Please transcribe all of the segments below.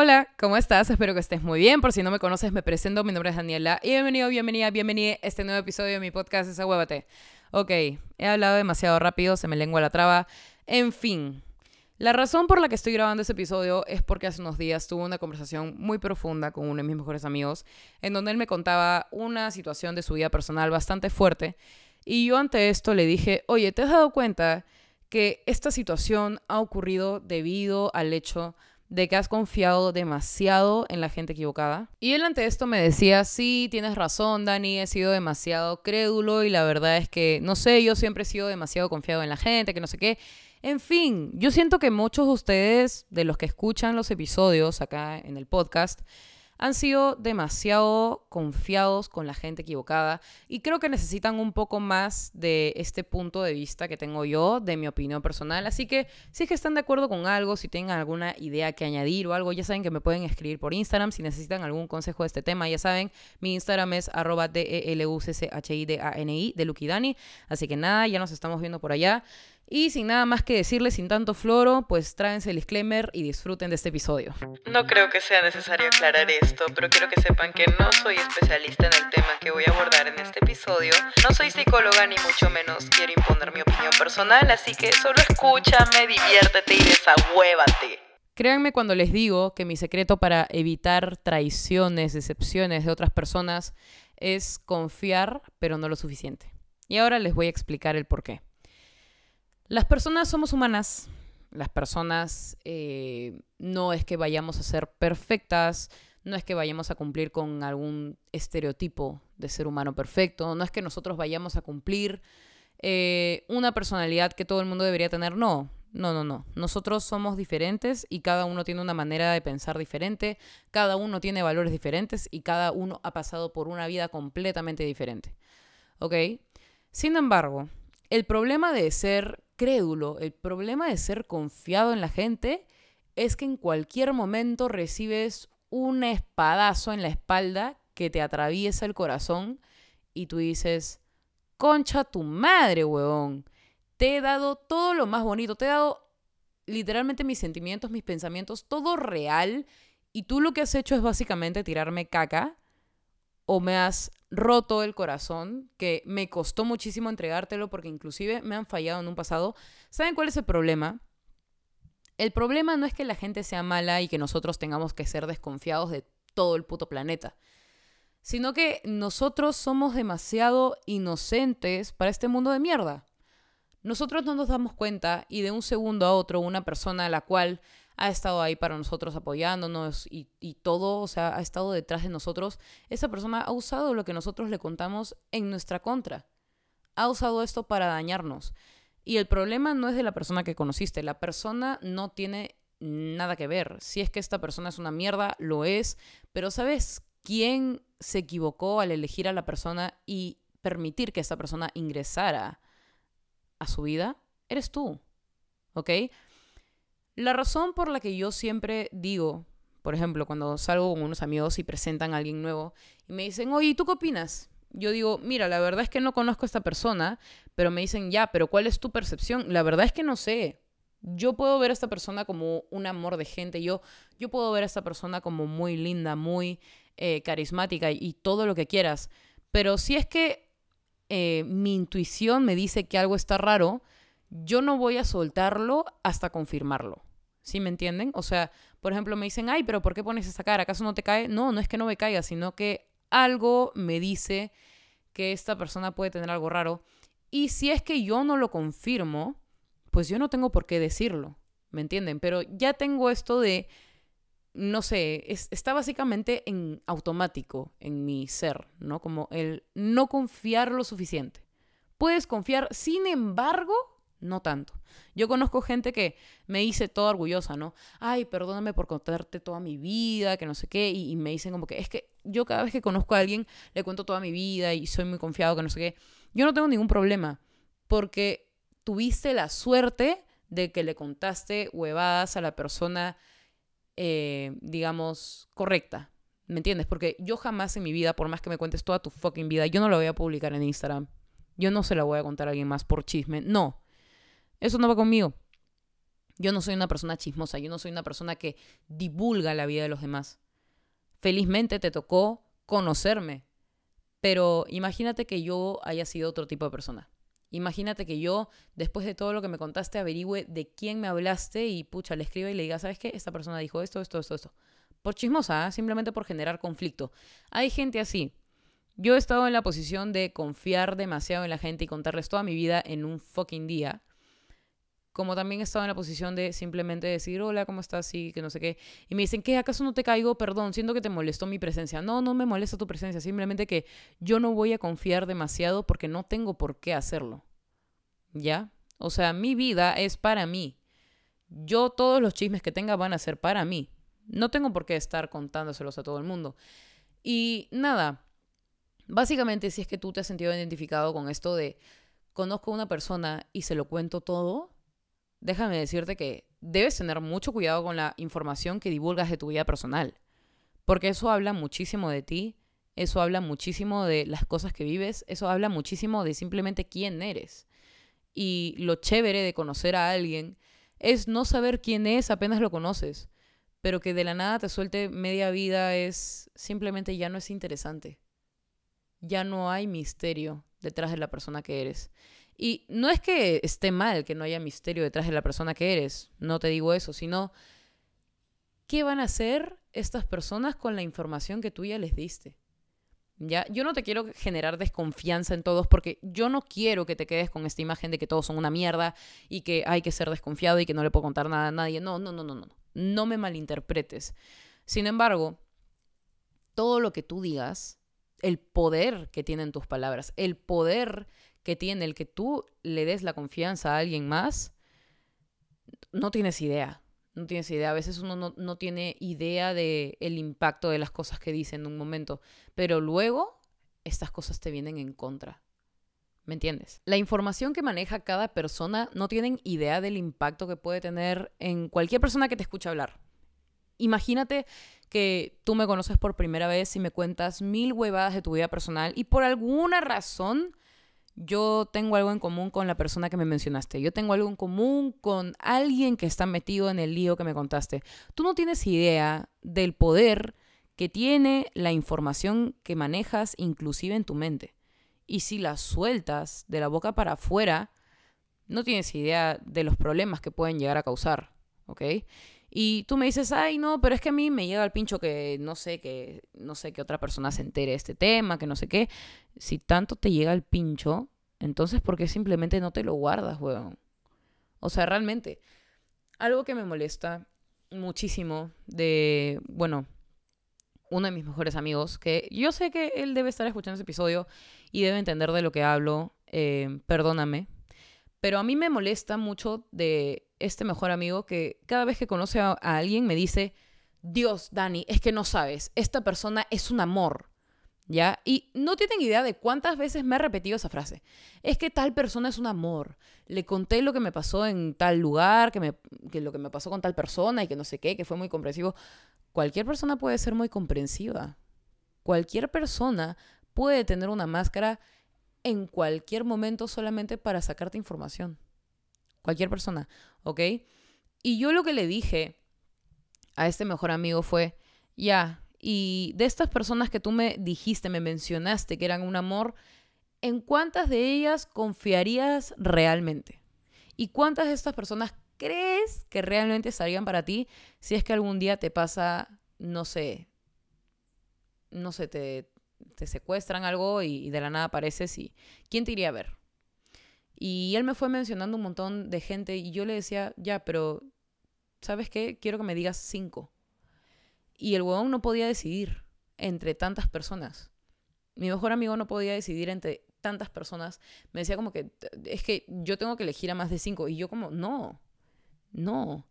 Hola, ¿cómo estás? Espero que estés muy bien. Por si no me conoces, me presento. Mi nombre es Daniela. Y bienvenido, bienvenida, bienvenida a este nuevo episodio de mi podcast, Esa Huevate. Ok, he hablado demasiado rápido, se me lengua la traba. En fin, la razón por la que estoy grabando este episodio es porque hace unos días tuve una conversación muy profunda con uno de mis mejores amigos, en donde él me contaba una situación de su vida personal bastante fuerte. Y yo ante esto le dije, oye, ¿te has dado cuenta que esta situación ha ocurrido debido al hecho de que has confiado demasiado en la gente equivocada. Y él ante esto me decía, sí, tienes razón, Dani, he sido demasiado crédulo y la verdad es que, no sé, yo siempre he sido demasiado confiado en la gente, que no sé qué. En fin, yo siento que muchos de ustedes, de los que escuchan los episodios acá en el podcast, han sido demasiado confiados con la gente equivocada y creo que necesitan un poco más de este punto de vista que tengo yo, de mi opinión personal. Así que si es que están de acuerdo con algo, si tienen alguna idea que añadir o algo, ya saben que me pueden escribir por Instagram. Si necesitan algún consejo de este tema, ya saben, mi Instagram es arroba D-E-L-U-C-C-H-I-D-A-N-I de Lukidani. Así que nada, ya nos estamos viendo por allá. Y sin nada más que decirles, sin tanto floro, pues tráense el disclaimer y disfruten de este episodio. No creo que sea necesario aclarar esto, pero quiero que sepan que no soy especialista en el tema que voy a abordar en este episodio. No soy psicóloga ni mucho menos quiero imponer mi opinión personal, así que solo escúchame, diviértete y desahuévate. Créanme cuando les digo que mi secreto para evitar traiciones, decepciones de otras personas es confiar, pero no lo suficiente. Y ahora les voy a explicar el por qué. Las personas somos humanas. Las personas eh, no es que vayamos a ser perfectas, no es que vayamos a cumplir con algún estereotipo de ser humano perfecto, no es que nosotros vayamos a cumplir eh, una personalidad que todo el mundo debería tener, no. No, no, no. Nosotros somos diferentes y cada uno tiene una manera de pensar diferente, cada uno tiene valores diferentes y cada uno ha pasado por una vida completamente diferente. ¿Ok? Sin embargo, el problema de ser crédulo, el problema de ser confiado en la gente es que en cualquier momento recibes un espadazo en la espalda que te atraviesa el corazón y tú dices, concha tu madre, huevón, te he dado todo lo más bonito, te he dado literalmente mis sentimientos, mis pensamientos, todo real y tú lo que has hecho es básicamente tirarme caca o me has roto el corazón, que me costó muchísimo entregártelo porque inclusive me han fallado en un pasado. ¿Saben cuál es el problema? El problema no es que la gente sea mala y que nosotros tengamos que ser desconfiados de todo el puto planeta, sino que nosotros somos demasiado inocentes para este mundo de mierda. Nosotros no nos damos cuenta y de un segundo a otro una persona a la cual ha estado ahí para nosotros apoyándonos y, y, todo, o sea, ha estado detrás de nosotros, esa persona ha usado lo que nosotros le contamos en nuestra contra. Ha usado esto para dañarnos. Y el problema no es de la persona que conociste, la persona no tiene nada que ver. Si es que esta persona es una mierda, lo es, pero ¿sabes quién se equivocó al elegir a la persona y permitir que esta persona ingresara a su vida? Eres tú. ¿Ok? La razón por la que yo siempre digo, por ejemplo, cuando salgo con unos amigos y presentan a alguien nuevo y me dicen, oye, ¿tú qué opinas? Yo digo, mira, la verdad es que no conozco a esta persona, pero me dicen, ya, pero ¿cuál es tu percepción? La verdad es que no sé. Yo puedo ver a esta persona como un amor de gente, yo, yo puedo ver a esta persona como muy linda, muy eh, carismática y, todo lo que quieras, pero si es que eh, mi intuición me dice que algo está raro, yo no voy a soltarlo hasta confirmarlo. ¿Sí me entienden? O sea, por ejemplo, me dicen, ay, pero ¿por qué pones esa cara? ¿Acaso no te cae? No, no es que no me caiga, sino que algo me dice que esta persona puede tener algo raro. Y si es que yo no lo confirmo, pues yo no tengo por qué decirlo. ¿Me entienden? Pero ya tengo esto de, no sé, está básicamente en automático en mi ser, ¿no? Como el no confiar lo suficiente. Puedes confiar, sin embargo, no tanto. Yo conozco gente que me dice toda orgullosa, ¿no? Ay, perdóname por contarte toda mi vida, que no sé qué, y, me dicen como que es que yo cada vez que conozco a alguien le cuento toda mi vida y soy muy confiado, que no sé qué. Yo no tengo ningún problema, porque tuviste la suerte de que le contaste huevadas a la persona, eh, digamos, correcta. ¿Me entiendes? Porque yo jamás en mi vida, por más que me cuentes toda tu fucking vida, yo no la voy a publicar en Instagram. Yo no se la voy a contar a alguien más por chisme. No. Eso no va conmigo. Yo no soy una persona chismosa, yo no soy una persona que divulga la vida de los demás. Felizmente te tocó conocerme, pero imagínate que yo haya sido otro tipo de persona. Imagínate que yo, después de todo lo que me contaste, averigüe de quién me hablaste y pucha, le escriba y le diga, ¿sabes qué? Esta persona dijo esto, esto, esto, esto. Por chismosa, ¿eh? simplemente por generar conflicto. Hay gente así. Yo he estado en la posición de confiar demasiado en la gente y contarles toda mi vida en un fucking día como también he estado en la posición de simplemente decir, hola, ¿cómo estás? Sí, que no sé qué. Y me dicen, ¿qué? ¿Acaso no te caigo? Perdón, siento que te molestó mi presencia. No, no me molesta tu presencia, simplemente que yo no voy a confiar demasiado porque no tengo por qué hacerlo. ¿Ya? O sea, mi vida es para mí. Yo todos los chismes que tenga van a ser para mí. No tengo por qué estar contándoselos a todo el mundo. Y nada, básicamente si es que tú te has sentido identificado con esto de conozco a una persona y se lo cuento todo, déjame decirte que debes tener mucho cuidado con la información que divulgas de tu vida personal, porque eso habla muchísimo de ti, eso habla muchísimo de las cosas que vives, eso habla muchísimo de simplemente quién eres. Y lo chévere de conocer a alguien es no saber quién es apenas lo conoces, pero que de la nada te suelte media vida es simplemente ya no es interesante. Ya no hay misterio detrás de la persona que eres. Y no es que esté mal que no haya misterio detrás de la persona que eres, no te digo eso, sino qué van a hacer estas personas con la información que tú ya les diste. ¿Ya? Yo no te quiero generar desconfianza en todos porque yo no quiero que te quedes con esta imagen de que todos son una mierda y que hay que ser desconfiado y que no le puedo contar nada a nadie. No, no, no, no, no. No me malinterpretes. Sin embargo, todo lo que tú digas, el poder que tienen tus palabras, el poder que tiene el que tú le des la confianza a alguien más, no tienes idea. No tienes idea. A veces uno no, tiene idea del el impacto de las cosas que dice en un momento. Pero luego estas cosas te vienen en contra. ¿Me entiendes? La información que maneja cada persona no tienen idea del impacto que puede tener en cualquier persona que te escuche hablar. Imagínate que tú me conoces por primera vez y me cuentas mil huevadas de tu vida personal y por alguna razón yo tengo algo en común con la persona que me mencionaste, yo tengo algo en común con alguien que está metido en el lío que me contaste. Tú no tienes idea del poder que tiene la información que manejas inclusive en tu mente. Y si la sueltas de la boca para afuera, no tienes idea de los problemas que pueden llegar a causar, ¿ok? Y tú me dices, ay, no, pero es que a mí me llega al pincho que no sé, que no sé que otra persona se entere de este tema, que no sé qué. Si tanto te llega al pincho, entonces ¿por qué simplemente no te lo guardas, weón? O sea, realmente, algo que me molesta muchísimo de, bueno, uno de mis mejores amigos, que yo sé que él debe estar escuchando ese episodio y debe entender de lo que hablo, eh, perdóname, pero a mí me molesta mucho de este mejor amigo que cada vez que conoce a, alguien me dice, Dios, Dani, es que no sabes, esta persona es un amor. ¿Ya? Y no tienen idea de cuántas veces me ha repetido esa frase. Es que tal persona es un amor. Le conté lo que me pasó en tal lugar, que, me, que lo que me pasó con tal persona y que no sé qué, que fue muy comprensivo. Cualquier persona puede ser muy comprensiva. Cualquier persona puede tener una máscara en cualquier momento solamente para sacarte información cualquier persona, ¿ok? Y yo lo que le dije a este mejor amigo fue, ya, y de estas personas que tú me dijiste, me mencionaste que eran un amor, ¿en cuántas de ellas confiarías realmente? ¿Y cuántas de estas personas crees que realmente estarían para ti si es que algún día te pasa, no sé, no sé, te, te secuestran algo y, y de la nada apareces y ¿quién te iría a ver? Y él me fue mencionando un montón de gente y yo le decía, ya, pero, ¿sabes qué? Quiero que me digas cinco. Y el huevón no podía decidir entre tantas personas. Mi mejor amigo no podía decidir entre tantas personas. Me decía como que, es que yo tengo que elegir a más de cinco. Y yo como, no, no.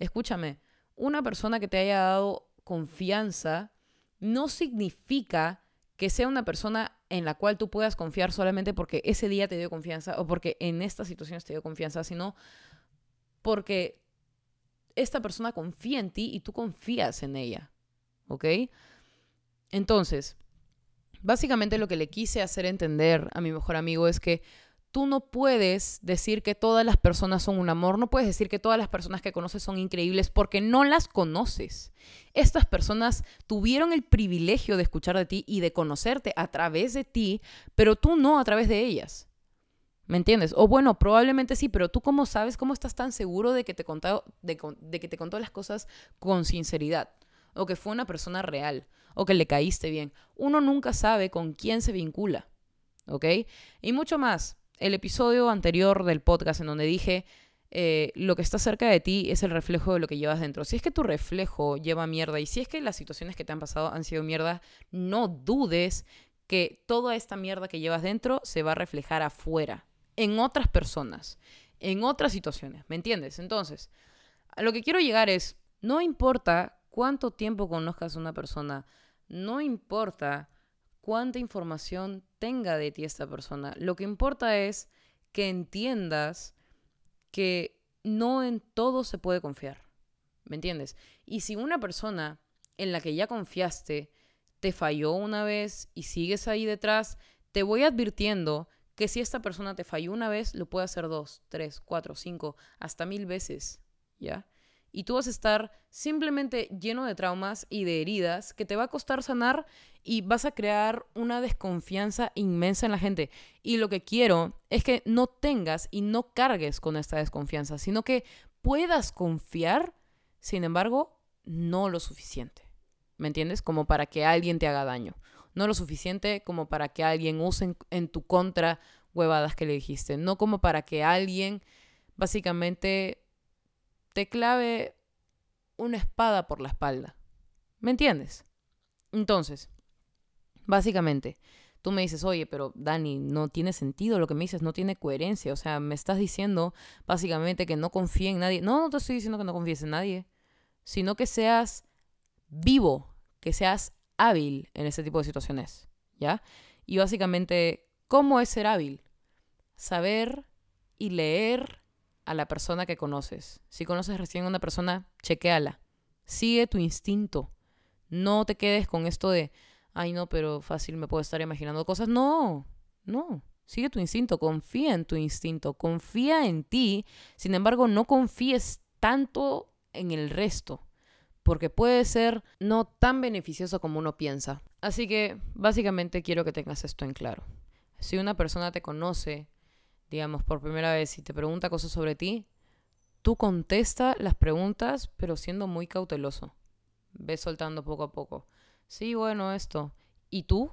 Escúchame, una persona que te haya dado confianza no significa que sea una persona en la cual tú puedas confiar solamente porque ese día te dio confianza o porque en estas situaciones te dio confianza, sino porque esta persona confía en ti y tú confías en ella. ¿Ok? Entonces, básicamente lo que le quise hacer entender a mi mejor amigo es que tú no puedes decir que todas las personas son un amor, no puedes decir que todas las personas que conoces son increíbles porque no las conoces. Estas personas tuvieron el privilegio de escuchar de ti y de conocerte a través de ti, pero tú no a través de ellas. ¿Me entiendes? O bueno, probablemente sí, pero tú cómo sabes, cómo estás tan seguro de que te contó, de, de que te contó las cosas con sinceridad, o que fue una persona real, o que le caíste bien. Uno nunca sabe con quién se vincula. ¿ok? Y mucho más. El episodio anterior del podcast en donde dije, eh, lo que está cerca de ti es el reflejo de lo que llevas dentro. Si es que tu reflejo lleva mierda y si es que las situaciones que te han pasado han sido mierda, no dudes que toda esta mierda que llevas dentro se va a reflejar afuera, en otras personas, en otras situaciones, ¿me entiendes? Entonces, a lo que quiero llegar es, no importa cuánto tiempo conozcas a una persona, no importa cuánta información tenga de ti esta persona. Lo que importa es que entiendas que no en todo se puede confiar. ¿Me entiendes? Y si una persona en la que ya confiaste te falló una vez y sigues ahí detrás, te voy advirtiendo que si esta persona te falló una vez, lo puede hacer dos, tres, cuatro, cinco, hasta mil veces, ¿ya? Y tú vas a estar simplemente lleno de traumas y de heridas que te va a costar sanar y vas a crear una desconfianza inmensa en la gente. Y lo que quiero es que no tengas y no cargues con esta desconfianza, sino que puedas confiar, sin embargo, no lo suficiente. ¿Me entiendes? Como para que alguien te haga daño. No lo suficiente como para que alguien use en, tu contra huevadas que le dijiste. No como para que alguien básicamente te clave una espada por la espalda. ¿Me entiendes? Entonces, básicamente, tú me dices, oye, pero Dani, no tiene sentido lo que me dices, no tiene coherencia. O sea, me estás diciendo básicamente que no confíe en nadie. No, no te estoy diciendo que no confíes en nadie, sino que seas vivo, que seas hábil en ese tipo de situaciones. ¿Ya? Y básicamente, ¿cómo es ser hábil? Saber y leer a la persona que conoces. Si conoces recién a una persona, chequéala. Sigue tu instinto. No te quedes con esto de, ay no, pero fácil me puedo estar imaginando cosas. No, no. Sigue tu instinto, confía en tu instinto, confía en ti. Sin embargo, no confíes tanto en el resto, porque puede ser no tan beneficioso como uno piensa. Así que, básicamente, quiero que tengas esto en claro. Si una persona te conoce digamos, por primera vez y te pregunta cosas sobre ti, tú contesta las preguntas, pero siendo muy cauteloso. Ves soltando poco a poco. Sí, bueno, esto. ¿Y tú?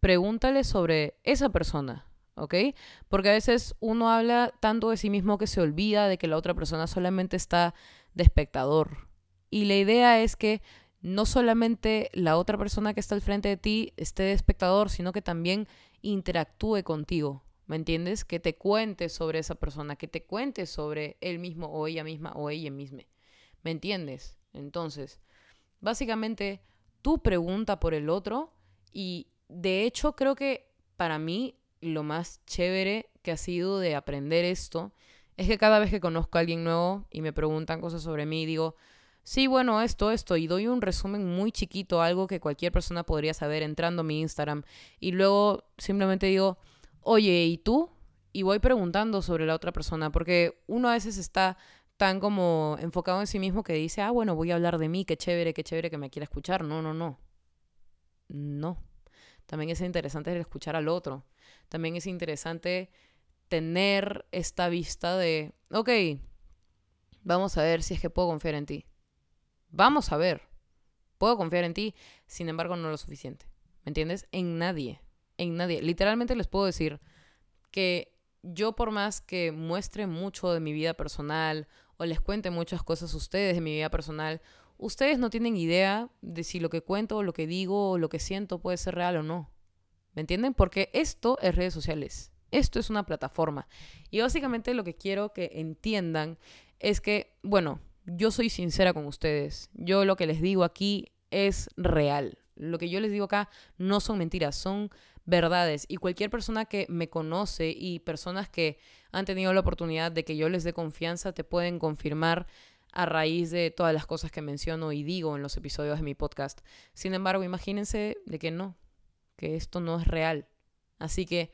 Pregúntale sobre esa persona, ¿ok? Porque a veces uno habla tanto de sí mismo que se olvida de que la otra persona solamente está de espectador. Y la idea es que no solamente la otra persona que está al frente de ti esté de espectador, sino que también interactúe contigo. ¿Me entiendes? Que te cuente sobre esa persona, que te cuente sobre él mismo o ella misma o ella misma. ¿Me entiendes? Entonces, básicamente, tú pregunta por el otro y de hecho creo que para mí lo más chévere que ha sido de aprender esto es que cada vez que conozco a alguien nuevo y me preguntan cosas sobre mí, digo, sí, bueno, esto, esto, y doy un resumen muy chiquito, algo que cualquier persona podría saber entrando a mi Instagram, y luego simplemente digo, oye, ¿y tú? Y voy preguntando sobre la otra persona, porque uno a veces está tan como enfocado en sí mismo que dice, ah, bueno, voy a hablar de mí, qué chévere, qué chévere que me quiera escuchar. No, no, no. No. También es interesante escuchar al otro. También es interesante tener esta vista de, ok, vamos a ver si es que puedo confiar en ti. Vamos a ver. Puedo confiar en ti, sin embargo, no lo suficiente. ¿Me entiendes? En nadie en nadie. Literalmente les puedo decir que yo por más que muestre mucho de mi vida personal o les cuente muchas cosas a ustedes de mi vida personal, ustedes no tienen idea de si lo que cuento, lo que digo o lo que siento puede ser real o no. ¿Me entienden? Porque esto es redes sociales. Esto es una plataforma. Y básicamente lo que quiero que entiendan es que, bueno, yo soy sincera con ustedes. Yo lo que les digo aquí es real. Lo que yo les digo acá no son mentiras, son verdades. Y cualquier persona que me conoce y personas que han tenido la oportunidad de que yo les dé confianza te pueden confirmar a raíz de todas las cosas que menciono y digo en los episodios de mi podcast. Sin embargo, imagínense de que no, que esto no es real. Así que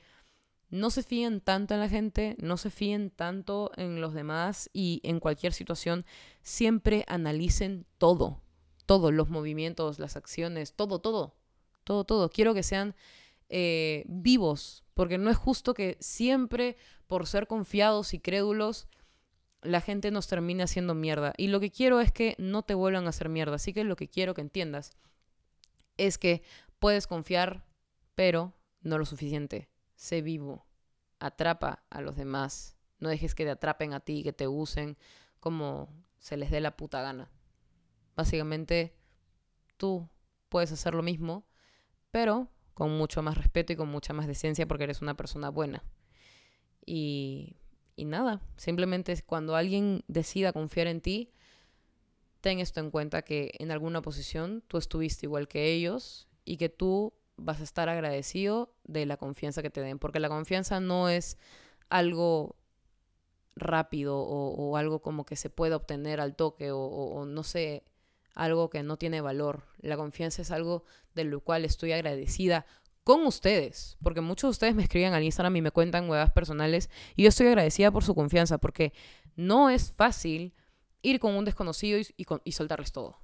no se fíen tanto en la gente, no se fíen tanto en los demás y en cualquier situación siempre analicen todo, todos los movimientos, las acciones, todo, todo, todo, todo. Quiero que sean eh, vivos, porque no es justo que siempre por ser confiados y crédulos la gente nos termine haciendo mierda. Y lo que quiero es que no te vuelvan a hacer mierda. Así que lo que quiero que entiendas es que puedes confiar, pero no lo suficiente. Sé vivo. Atrapa a los demás. No dejes que te atrapen a ti, que te usen como se les dé la puta gana. Básicamente, tú puedes hacer lo mismo, pero con mucho más respeto y con mucha más decencia porque eres una persona buena. Y, y nada, simplemente cuando alguien decida confiar en ti, ten esto en cuenta que en alguna posición tú estuviste igual que ellos y que tú vas a estar agradecido de la confianza que te den, porque la confianza no es algo rápido o, algo como que se puede obtener al toque o, o, no sé, algo que no tiene valor. La confianza es algo de lo cual estoy agradecida con ustedes, porque muchos de ustedes me escriben al Instagram y me cuentan huevas personales y yo estoy agradecida por su confianza, porque no es fácil ir con un desconocido y, y soltarles todo.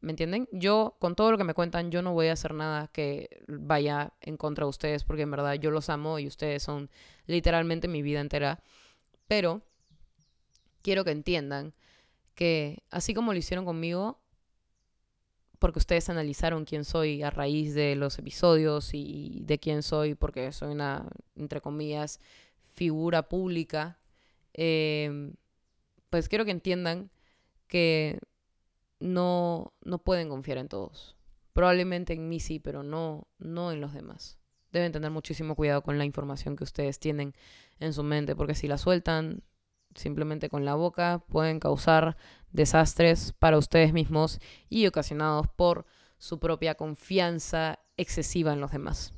¿Me entienden? Yo, con todo lo que me cuentan, yo no voy a hacer nada que vaya en contra de ustedes, porque en verdad yo los amo y ustedes son literalmente mi vida entera. Pero quiero que entiendan que así como lo hicieron conmigo, porque ustedes analizaron quién soy a raíz de los episodios y de quién soy, porque soy una, entre comillas, figura pública, eh, pues quiero que entiendan que no, no pueden confiar en todos. Probablemente en mí sí, pero no, no en los demás. Deben tener muchísimo cuidado con la información que ustedes tienen en su mente, porque si la sueltan simplemente con la boca, pueden causar desastres para ustedes mismos y ocasionados por su propia confianza excesiva en los demás.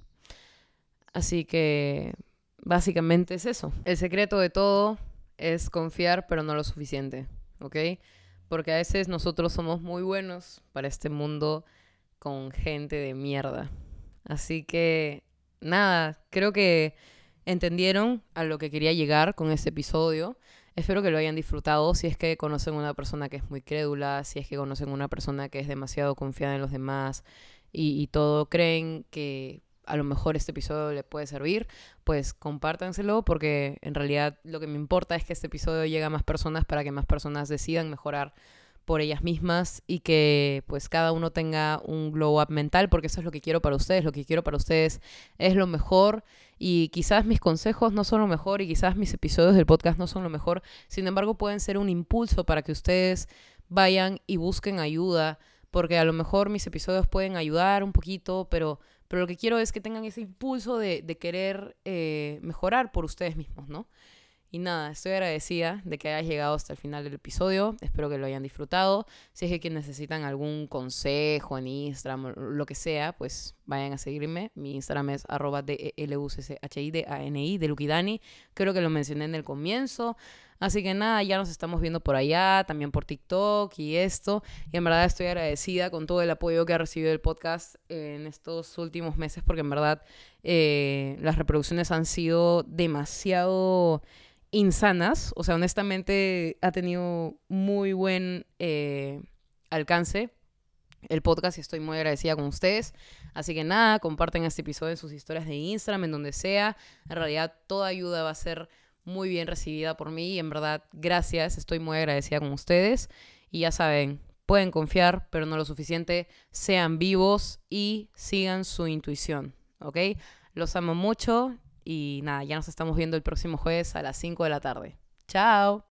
Así que básicamente es eso. El secreto de todo es confiar, pero no lo suficiente, ¿ok? Porque a veces nosotros somos muy buenos para este mundo con gente de mierda. Así que, nada, creo que entendieron a lo que quería llegar con este episodio. Espero que lo hayan disfrutado. Si es que conocen una persona que es muy crédula, si es que conocen una persona que es demasiado confiada en los demás y, y todo, creen que a lo mejor este episodio le puede servir, pues compártanselo porque en realidad lo que me importa es que este episodio llegue a más personas para que más personas decidan mejorar por ellas mismas y que pues cada uno tenga un glow up mental porque eso es lo que quiero para ustedes, lo que quiero para ustedes es lo mejor y quizás mis consejos no son lo mejor y quizás mis episodios del podcast no son lo mejor, sin embargo pueden ser un impulso para que ustedes vayan y busquen ayuda porque a lo mejor mis episodios pueden ayudar un poquito, pero pero lo que quiero es que tengan ese impulso de, querer eh, mejorar por ustedes mismos, ¿no? Y nada, estoy agradecida de que hayas llegado hasta el final del episodio. Espero que lo hayan disfrutado. Si es que necesitan algún consejo en Instagram, lo que sea, pues vayan a seguirme. Mi Instagram es arroba d e de Lukidani. Creo que lo mencioné en el comienzo. Así que nada, ya nos estamos viendo por allá, también por TikTok y esto. Y en verdad estoy agradecida con todo el apoyo que ha recibido el podcast en estos últimos meses, porque en verdad eh, las reproducciones han sido demasiado insanas. O sea, honestamente ha tenido muy buen eh, alcance el podcast y estoy muy agradecida con ustedes. Así que nada, comparten este episodio en sus historias de Instagram, en donde sea. En realidad, toda ayuda va a ser muy bien recibida por mí y en verdad gracias, estoy muy agradecida con ustedes y ya saben, pueden confiar, pero no lo suficiente, sean vivos y sigan su intuición, ¿ok? Los amo mucho y nada, ya nos estamos viendo el próximo jueves a las 5 de la tarde. Chao.